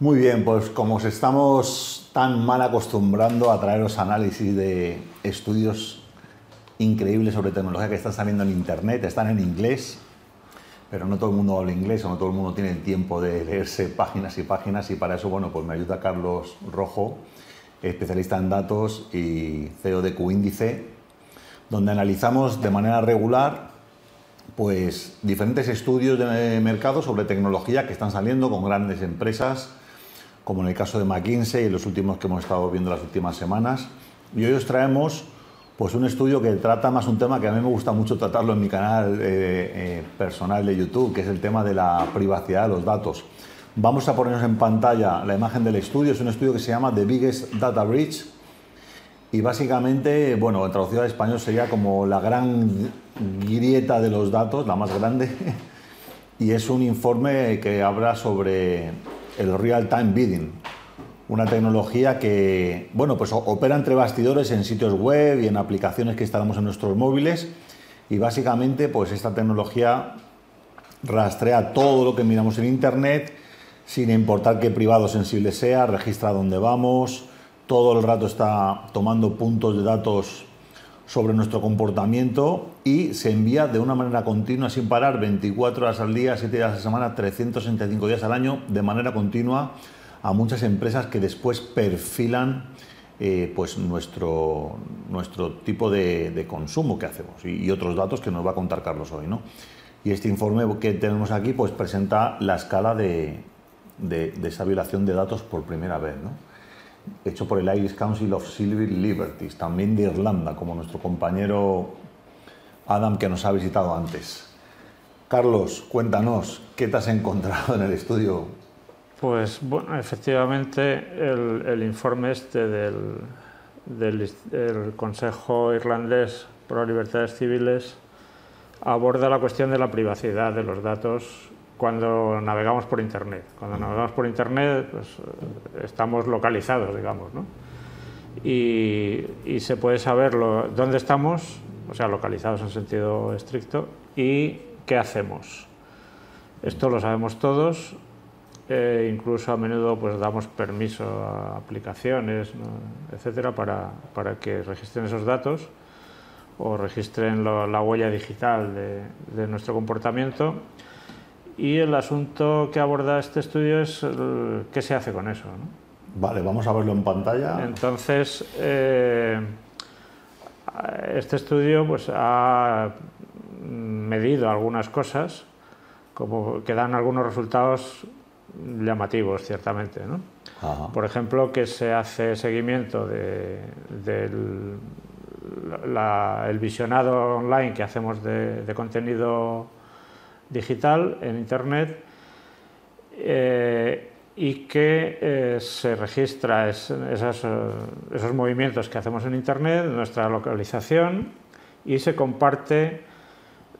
Muy bien, pues como os estamos tan mal acostumbrando a traeros análisis de estudios increíbles sobre tecnología que están saliendo en Internet, están en inglés, pero no todo el mundo habla inglés o no todo el mundo tiene el tiempo de leerse páginas y páginas y para eso, bueno, pues me ayuda Carlos Rojo, especialista en datos y CEO de Qíndice, donde analizamos de manera regular pues diferentes estudios de mercado sobre tecnología que están saliendo con grandes empresas como en el caso de McKinsey y los últimos que hemos estado viendo las últimas semanas. Y hoy os traemos pues, un estudio que trata más un tema que a mí me gusta mucho tratarlo en mi canal eh, eh, personal de YouTube, que es el tema de la privacidad de los datos. Vamos a ponernos en pantalla la imagen del estudio. Es un estudio que se llama The Biggest Data Breach. Y básicamente, bueno, en traducción al español sería como la gran grieta de los datos, la más grande. Y es un informe que habla sobre el Real Time Bidding, una tecnología que, bueno, pues opera entre bastidores en sitios web y en aplicaciones que instalamos en nuestros móviles y básicamente pues esta tecnología rastrea todo lo que miramos en internet sin importar qué privado sensible sea, registra dónde vamos, todo el rato está tomando puntos de datos sobre nuestro comportamiento y se envía de una manera continua, sin parar, 24 horas al día, 7 días a la semana, 365 días al año, de manera continua a muchas empresas que después perfilan eh, pues nuestro, nuestro tipo de, consumo que hacemos y, otros datos que nos va a contar Carlos hoy. ¿no? Y este informe que tenemos aquí pues presenta la escala de, de, de esa violación de datos por primera vez. ¿no? Hecho por el Irish Council of Civil Liberties, también de Irlanda, como nuestro compañero Adam que nos ha visitado antes. Carlos, cuéntanos, ¿qué te has encontrado en el estudio? Pues bueno, efectivamente el, informe este del, Consejo Irlandés las Libertades Civiles aborda la cuestión de la privacidad de los datos cuando navegamos por Internet. Cuando navegamos por Internet, pues, eh, estamos localizados, digamos, ¿no? Y, se puede saber dónde estamos, o sea, localizados en sentido estricto, y qué hacemos. Esto lo sabemos todos, eh, incluso a menudo pues damos permiso a aplicaciones, etcétera, para, para, que registren esos datos o registren la huella digital de, de nuestro comportamiento y el asunto que aborda este estudio es qué se hace con eso. Vale, vamos a verlo en pantalla. Entonces, eh, este estudio pues, ha medido algunas cosas como que dan algunos resultados llamativos, ciertamente. Por ejemplo, que se hace seguimiento del el visionado online que hacemos de, de contenido digital en Internet eh, y que eh, se registra esos, movimientos que hacemos en Internet, nuestra localización, y se comparte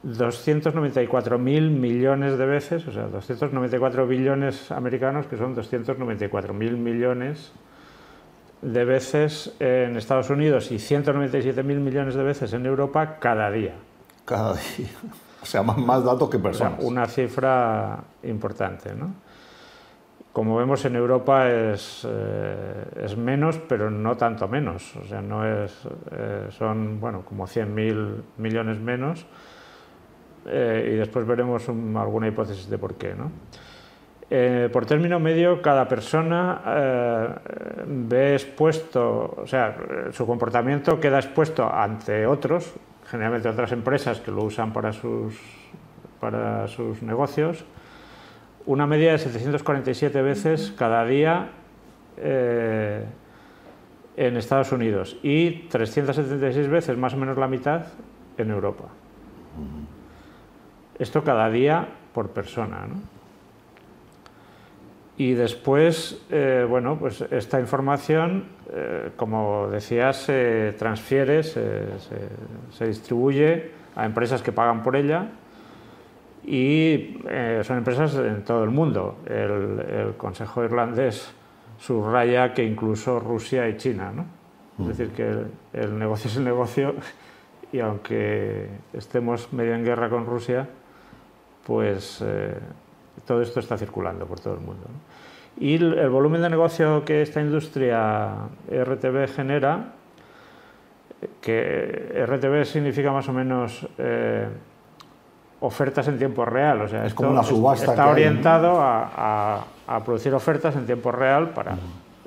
294.000 millones de veces, o sea, 294 billones americanos, que son 294.000 millones de veces en Estados Unidos y 197.000 millones de veces en Europa cada día. Cada día. O sea, más, datos que personas. una cifra importante, ¿no? Como vemos en Europa es, eh, es, menos, pero no tanto menos. O sea, no es, eh, son bueno, como 100.000 millones menos. Eh, y después veremos alguna hipótesis de por qué. ¿no? por término medio, cada persona ve expuesto, o sea, su comportamiento queda expuesto ante otros, generalmente otras empresas que lo usan para sus, para sus negocios, una media de 747 veces cada día eh, en Estados Unidos y 376 veces, más o menos la mitad, en Europa. Esto cada día por persona. ¿no? Y después, eh, bueno, pues esta información, eh, como decía, se transfiere, se, distribuye a empresas que pagan por ella y eh, son empresas en todo el mundo. El, Consejo Irlandés subraya que incluso Rusia y China, ¿no? Es decir, que el, negocio es el negocio y aunque estemos medio en guerra con Rusia, pues todo esto está circulando por todo el mundo. Y el, volumen de negocio que esta industria RTV genera, que RTV significa más o menos eh, ofertas en tiempo real, o sea, es como una subasta. Está orientado a, producir ofertas en tiempo real para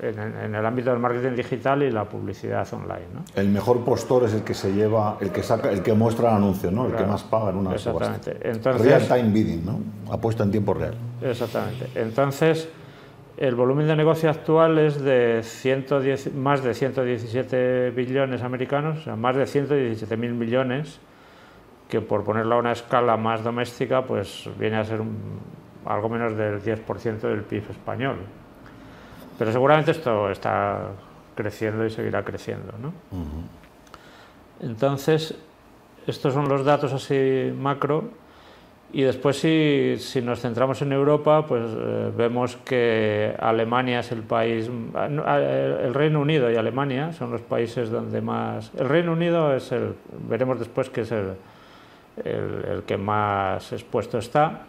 en, el ámbito del marketing digital y la publicidad online. ¿no? El mejor postor es el que se lleva, el que saca, el que muestra el anuncio, ¿no? El que más paga en una Exactamente. Entonces, real time bidding, ¿no? Apuesta en tiempo real. Exactamente. Entonces, el volumen de negocio actual es de 110, más de 117 billones americanos, o sea, más de 117 mil millones, que por ponerlo a una escala más doméstica, pues viene a ser algo menos del 10% del PIB español. Pero seguramente esto está creciendo y seguirá creciendo. ¿no? Entonces, estos son los datos así macro. Y después, si, si nos centramos en Europa, pues eh, vemos que Alemania es el país, el Reino Unido y Alemania son los países donde más. El Reino Unido es el, veremos después que es el, el, el que más expuesto está,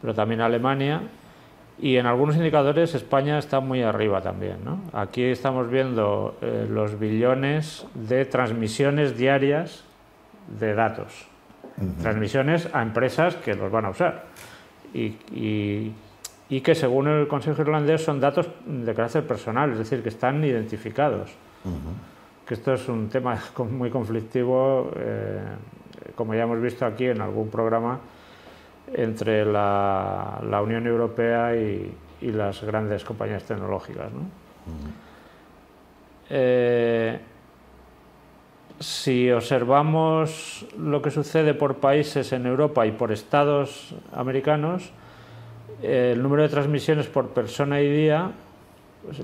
pero también Alemania y en algunos indicadores España está muy arriba también. ¿no? Aquí estamos viendo eh, los billones de transmisiones diarias de datos. Transmisiones a empresas que los van a usar. Y, y, que según el Consejo Irlandés son datos de carácter personal, es decir, que están identificados. Que esto es un tema muy conflictivo, eh, como ya hemos visto aquí en algún programa entre la, Unión Europea y, las grandes compañías tecnológicas. Eh, si observamos lo que sucede por países en Europa y por estados americanos, el número de transmisiones por persona y día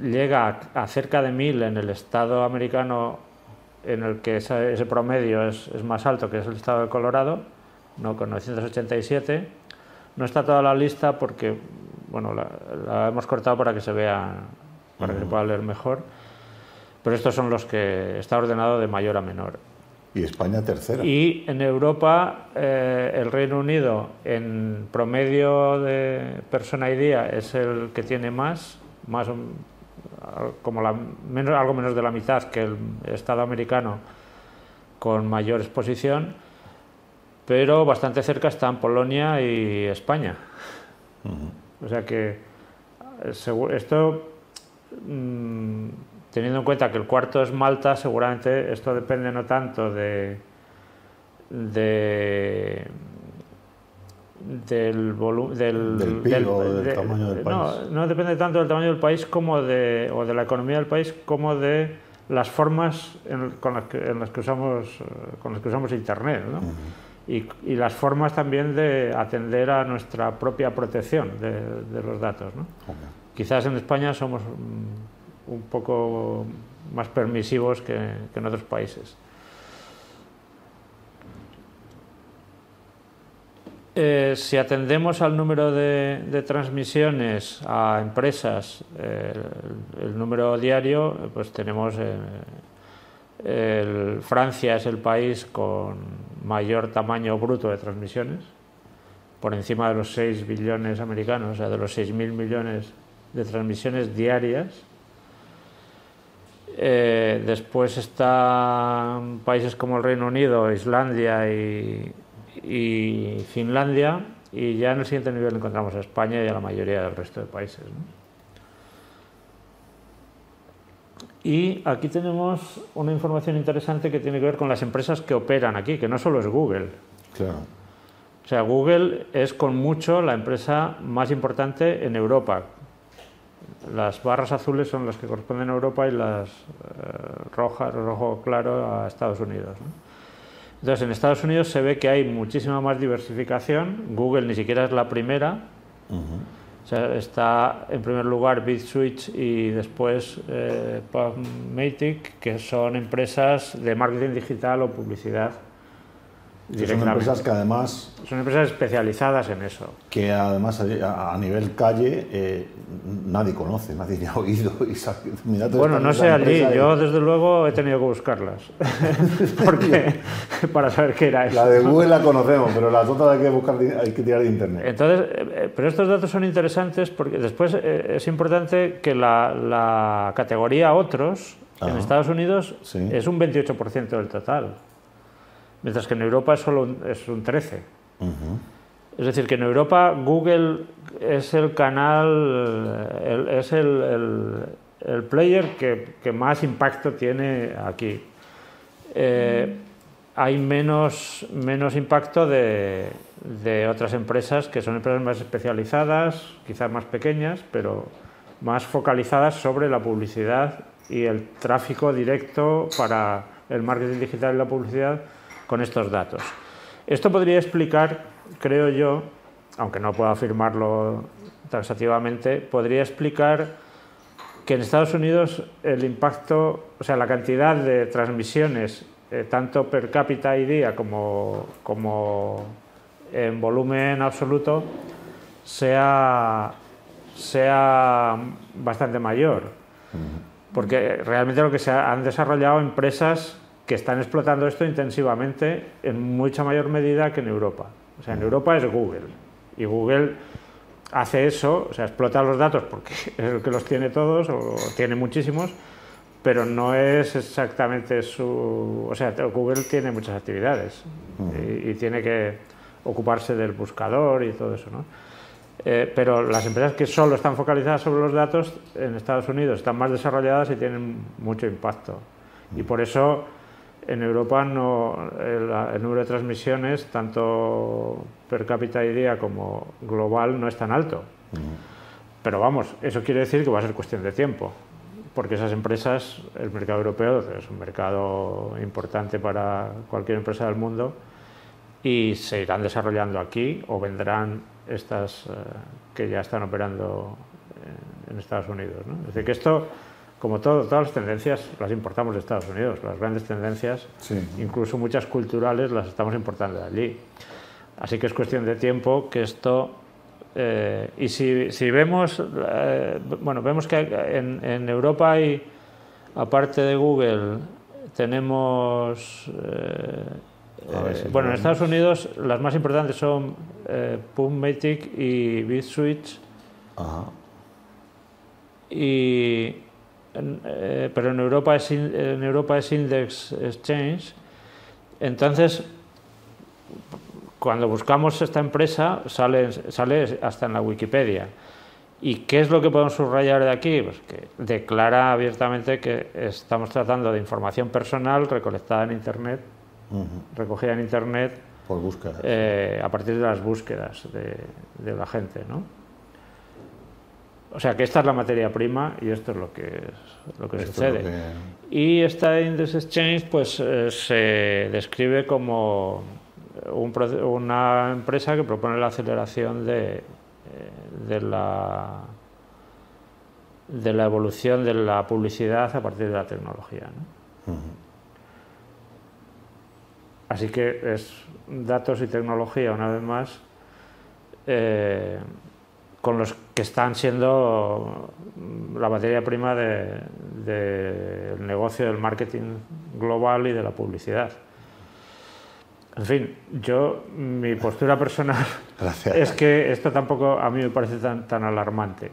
llega a, cerca de mil en el estado americano en el que ese, promedio es, es, más alto, que es el estado de Colorado, no con 987, no está toda la lista porque bueno, la, hemos cortado para que se vea, para que pueda leer mejor. Pero estos son los que está ordenado de mayor a menor. Y España tercera. Y en Europa, eh, el Reino Unido, en promedio de persona y día, es el que tiene más, más como la, menos, algo menos de la mitad que el Estado americano con mayor exposición pero bastante cerca están Polonia y España. O sea que esto, mm, teniendo en cuenta que el cuarto es Malta, seguramente esto depende no tanto de, de del volumen del, del, tamaño del país. No, depende tanto del tamaño del país como de o de la economía del país como de las formas con las que, en las que usamos eh, con las que usamos internet, ¿no? Y, las formas también de atender a nuestra propia protección de, los datos. ¿no? Quizás en España somos mm, un poco más permisivos que, en otros países. Eh, si atendemos al número de, transmisiones a empresas, eh, el, número diario, pues tenemos eh, Francia es el país con mayor tamaño bruto de transmisiones, por encima de los 6 billones americanos, o sea, de los 6.000 millones de transmisiones diarias. Eh, después están países como el Reino Unido, Islandia y, Finlandia, y ya en el siguiente nivel encontramos a España y a la mayoría del resto de países. Y aquí tenemos una información interesante que tiene que ver con las empresas que operan aquí, que no solo es Google. Claro. O sea, Google es con mucho la empresa más importante en Europa. Las barras azules son las que corresponden a Europa y las eh, rojas, rojo claro, a Estados Unidos. Entonces, en Estados Unidos se ve que hay muchísima más diversificación. Google ni siquiera es la primera está en primer lugar BitSwitch y después eh, que son empresas de marketing digital o publicidad Son empresas que además... Son empresas especializadas en eso. Que además a, nivel calle eh, nadie conoce, nadie ha oído. Y bueno, no sé allí, yo desde luego he tenido que buscarlas. Porque, para saber qué era eso. La de Google la conocemos, pero las otras hay que, buscar, hay que tirar de Internet. Entonces, eh, pero estos datos son interesantes porque después eh, es importante que la, categoría otros en Estados Unidos es un 28% del total mientras que en Europa es solo un, es un 13. Es decir, que en Europa Google es el canal, es el, el, player que, que, más impacto tiene aquí. Eh, hay menos, menos impacto de, de, otras empresas que son empresas más especializadas, quizás más pequeñas, pero más focalizadas sobre la publicidad y el tráfico directo para el marketing digital y la publicidad con estos datos. Esto podría explicar, creo yo, aunque no puedo afirmarlo taxativamente, podría explicar que en Estados Unidos el impacto, o sea, la cantidad de transmisiones, eh, tanto per cápita y día como, como en volumen absoluto, sea, sea bastante mayor. Porque realmente lo que se han desarrollado empresas que están explotando esto intensivamente en mucha mayor medida que en Europa. O sea, en Europa es Google. Y Google hace eso, o sea, explota los datos porque es el que los tiene todos o tiene muchísimos, pero no es exactamente su... O sea, Google tiene muchas actividades y, tiene que ocuparse del buscador y todo eso, ¿no? Eh, pero las empresas que solo están focalizadas sobre los datos en Estados Unidos están más desarrolladas y tienen mucho impacto. Y por eso en Europa no, el, número de transmisiones, tanto per cápita y día como global, no es tan alto. Pero vamos, eso quiere decir que va a ser cuestión de tiempo, porque esas empresas, el mercado europeo es un mercado importante para cualquier empresa del mundo y se irán desarrollando aquí o vendrán estas eh, que ya están operando en, Estados Unidos. ¿no? Es decir, que esto como todo, todas las tendencias las importamos de Estados Unidos, las grandes tendencias, incluso muchas culturales, las estamos importando de allí. Así que es cuestión de tiempo que esto... Eh, y si, si vemos, eh, bueno, vemos que en, Europa hay, aparte de Google, tenemos... Eh, bueno, en Estados Unidos las más importantes son PubMatic y BitSwitch. Y eh, pero en Europa, es, en Europa es Index Exchange. Entonces, cuando buscamos esta empresa, sale, sale hasta en la Wikipedia. ¿Y qué es lo que podemos subrayar de aquí? Pues que declara abiertamente que estamos tratando de información personal recolectada en Internet, recogida en Internet, por búsqueda. Eh, a partir de las búsquedas de, de la gente. ¿no? O sea que esta es la materia prima y esto es lo que, lo que sucede. Y esta Index Exchange pues, eh, se describe como una empresa que propone la aceleración de, eh, de, la, de la evolución de la publicidad a partir de la tecnología. Así que es datos y tecnología, una vez más, eh, con los que están siendo la materia prima del de, negocio del marketing global y de la publicidad. En fin, yo, mi postura personal es que esto tampoco a mí me parece tan, tan alarmante.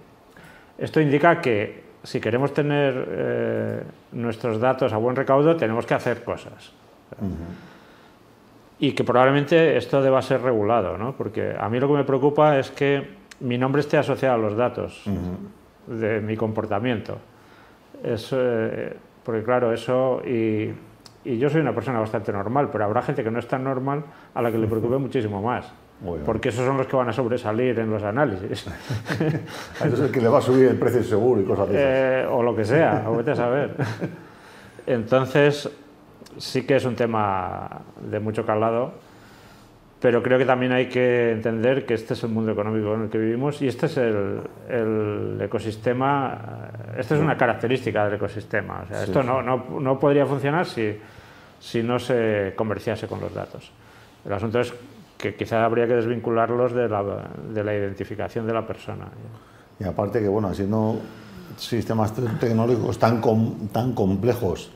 Esto indica que si queremos tener eh, nuestros datos a buen recaudo, tenemos que hacer cosas. Y que probablemente esto deba ser regulado, ¿no? porque a mí lo que me preocupa es que mi nombre esté asociado a los datos de mi comportamiento. Eh, porque claro, eso, y, yo soy una persona bastante normal, pero habrá gente que no es tan normal a la que le preocupe muchísimo más. Porque esos son los que van a sobresalir en los análisis. es el que le va a subir el precio seguro y cosas así. Eh, o lo que sea, o vete a saber. Entonces, sí que es un tema de mucho calado pero creo que también hay que entender que este es el mundo económico en el que vivimos y este es el, ecosistema, esta es una característica del ecosistema. O sea, esto No, no, no, podría funcionar si, si no se comerciase con los datos. El asunto es que quizá habría que desvincularlos de la, de la identificación de la persona. Y aparte que, bueno, haciendo sistemas tecnológicos tan, tan complejos,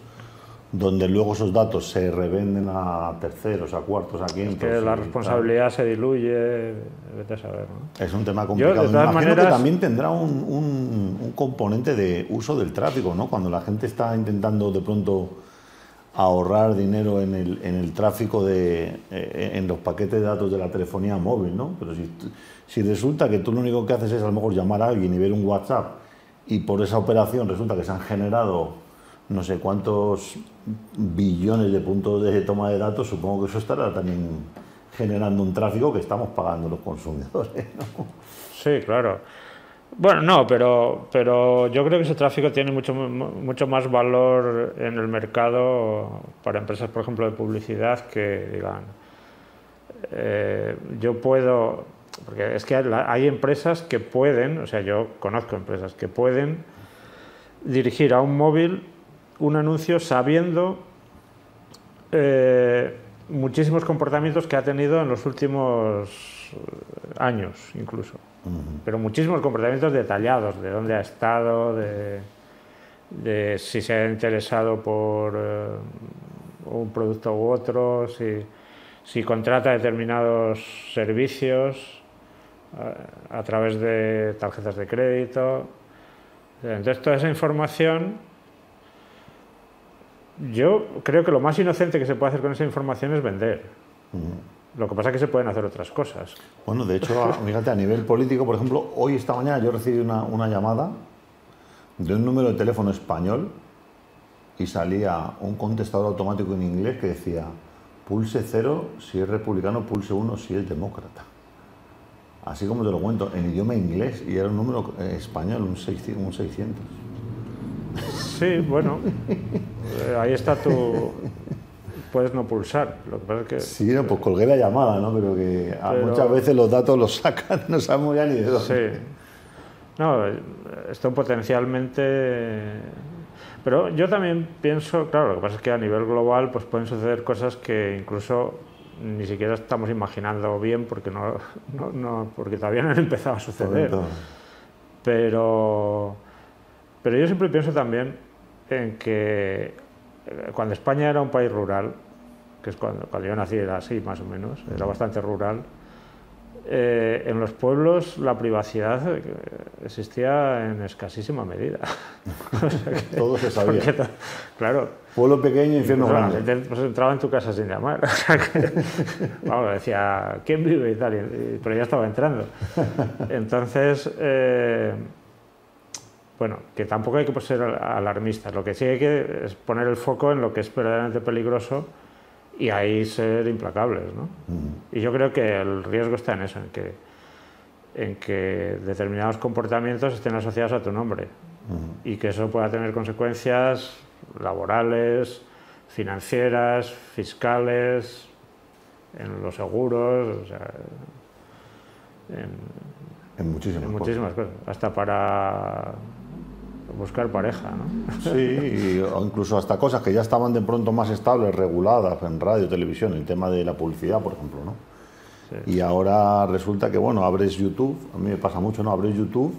donde luego esos datos se revenden a terceros, a cuartos, a quintos. que la responsabilidad se diluye, vete a saber. Es un tema complicado. Yo, de Imagino que también tendrá un, un, un, componente de uso del tráfico, ¿no? Cuando la gente está intentando de pronto ahorrar dinero en el, en el tráfico de, eh, en los paquetes de datos de la telefonía móvil, ¿no? Pero si, si resulta que tú lo único que haces es a lo mejor llamar a alguien y ver un WhatsApp y por esa operación resulta que se han generado no sé cuántos billones de puntos de toma de datos, supongo que eso estará también generando un tráfico que estamos pagando los consumidores. ¿no? Sí, claro. Bueno, no, pero, pero yo creo que ese tráfico tiene mucho, mucho más valor en el mercado para empresas, por ejemplo, de publicidad que digan, eh, yo puedo, porque es que hay empresas que pueden, o sea, yo conozco empresas que pueden dirigir a un móvil un anuncio sabiendo eh, muchísimos comportamientos que ha tenido en los últimos años incluso pero muchísimos comportamientos detallados, de dónde ha estado, de, si se ha interesado por eh, un producto u otro, si, contrata determinados servicios a, a, través de tarjetas de crédito. Entonces, toda esa información, yo creo que lo más inocente que se puede hacer con esa información es vender. Lo que pasa es que se pueden hacer otras cosas. Bueno, de hecho, fíjate, a nivel político, por ejemplo, hoy, esta mañana, yo recibí una, una llamada de un número de teléfono español y salía un contestador automático en inglés que decía pulse cero si es republicano, pulse uno si es demócrata. Así como te lo cuento, en idioma inglés y era un número eh, español, un 600. Un 600. Sí, bueno, eh, ahí está tu, puedes no pulsar. Lo que pasa es que, sí, no, pues colgué la llamada, ¿no? Pero que muchas veces los datos los sacan, no sabemos ya ni de dónde. Sí. No, esto potencialmente... Pero yo también pienso, claro, lo que pasa es que a nivel global pues pueden suceder cosas que incluso ni siquiera estamos imaginando bien porque, no, no, porque todavía no han empezado a suceder. Pero, pero yo siempre pienso también en que cuando España era un país rural, que es cuando, cuando yo nací era así más o menos, era bastante rural, eh, en los pueblos la privacidad eh, existía en escasísima medida. Todo se sabía. claro. Pueblo pequeño, infierno grande. Pues entraba en tu casa sin llamar. vamos, decía, ¿quién vive y tal? pero ya estaba entrando. Entonces, eh, bueno, que tampoco hay que ser alarmistas, lo que sí hay que es poner el foco en lo que es verdaderamente peligroso y ahí ser implacables. ¿no? Y yo creo que el riesgo está en eso, en que, en que determinados comportamientos estén asociados a tu nombre y que eso pueda tener consecuencias laborales, financieras, fiscales, en los seguros, o sea, en, muchísimas, muchísimas cosas. Hasta para buscar pareja, ¿no? Sí, o incluso hasta cosas que ya estaban de pronto más estables, reguladas en radio, televisión, el tema de la publicidad, por ejemplo, ¿no? Y ahora resulta que, bueno, abres YouTube, a mí me pasa mucho, ¿no? Abres YouTube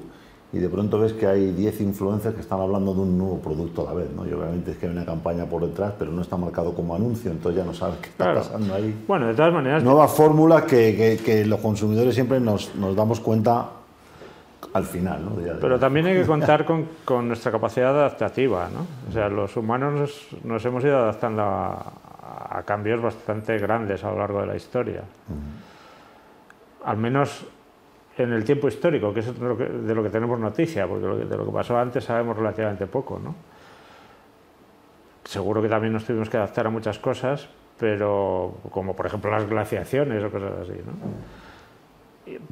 y de pronto ves que hay 10 influencers que están hablando de un nuevo producto a la vez, ¿no? Y obviamente es que hay una campaña por detrás, pero no está marcado como anuncio, entonces ya no sabes qué está pasando ahí. Bueno, de todas maneras... Nuevas fórmulas que, que, que, los consumidores siempre nos, nos damos cuenta al final. ¿no? Pero también hay que contar con, con, nuestra capacidad adaptativa. ¿no? O sea, los humanos nos, hemos ido adaptando a, cambios bastante grandes a lo largo de la historia. Al menos en el tiempo histórico, que es de lo que, de lo que tenemos noticia, porque de lo que pasó antes sabemos relativamente poco. ¿no? Seguro que también nos tuvimos que adaptar a muchas cosas, pero como por ejemplo las glaciaciones o cosas así. ¿no?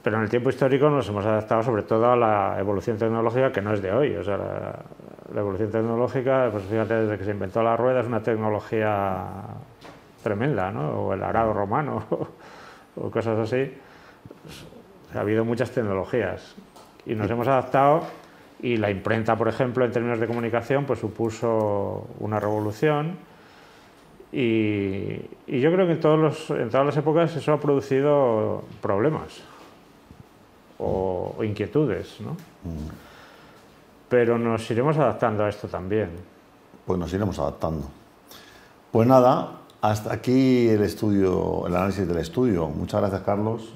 Pero en el tiempo histórico nos hemos adaptado sobre todo a la evolución tecnológica que no es de hoy. O sea, la, evolución tecnológica, pues fíjate, desde que se inventó la rueda es una tecnología tremenda, ¿no? O el arado romano, o cosas así. ha habido muchas tecnologías y nos hemos adaptado y la imprenta, por ejemplo, en términos de comunicación, pues supuso una revolución Y, yo creo que en, todos los, en todas las épocas eso ha producido problemas o, inquietudes, ¿no? Pero nos iremos adaptando a esto también. Pues nos iremos adaptando. Pues nada, hasta aquí el estudio, el análisis del estudio. Muchas gracias, Carlos.